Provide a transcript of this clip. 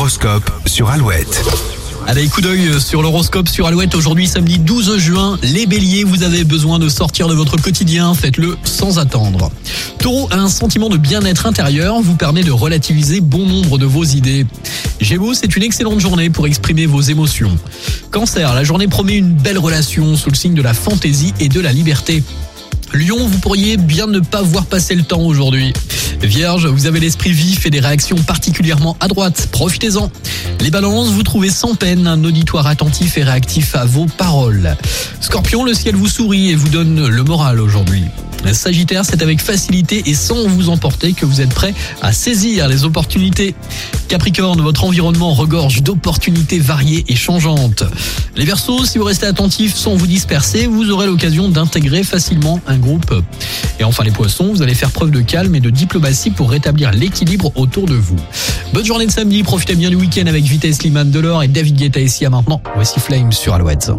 L'horoscope sur Alouette. Allez, coup d'œil sur l'horoscope sur Alouette. Aujourd'hui, samedi 12 juin, les béliers, vous avez besoin de sortir de votre quotidien. Faites-le sans attendre. Taureau, un sentiment de bien-être intérieur vous permet de relativiser bon nombre de vos idées. Gémeaux, c'est une excellente journée pour exprimer vos émotions. Cancer, la journée promet une belle relation sous le signe de la fantaisie et de la liberté. Lion, vous pourriez bien ne pas voir passer le temps aujourd'hui. Vierge, vous avez l'esprit vif et des réactions particulièrement à. Profitez-en. Les balances, vous trouvez sans peine un auditoire attentif et réactif à vos paroles. Scorpion, le ciel vous sourit et vous donne le moral aujourd'hui. Sagittaire, c'est avec facilité et sans vous emporter que vous êtes prêt à saisir les opportunités. Capricorne, votre environnement regorge d'opportunités variées et changeantes. Les Verseaux, si vous restez attentifs sans vous disperser, vous aurez l'occasion d'intégrer facilement un groupe. Et enfin les Poissons, vous allez faire preuve de calme et de diplomatie pour rétablir l'équilibre autour de vous. Bonne journée de samedi, profitez bien du week-end avec Vitesse Liman Delors et David Guetta ici à maintenant. Voici Flames sur Alouette.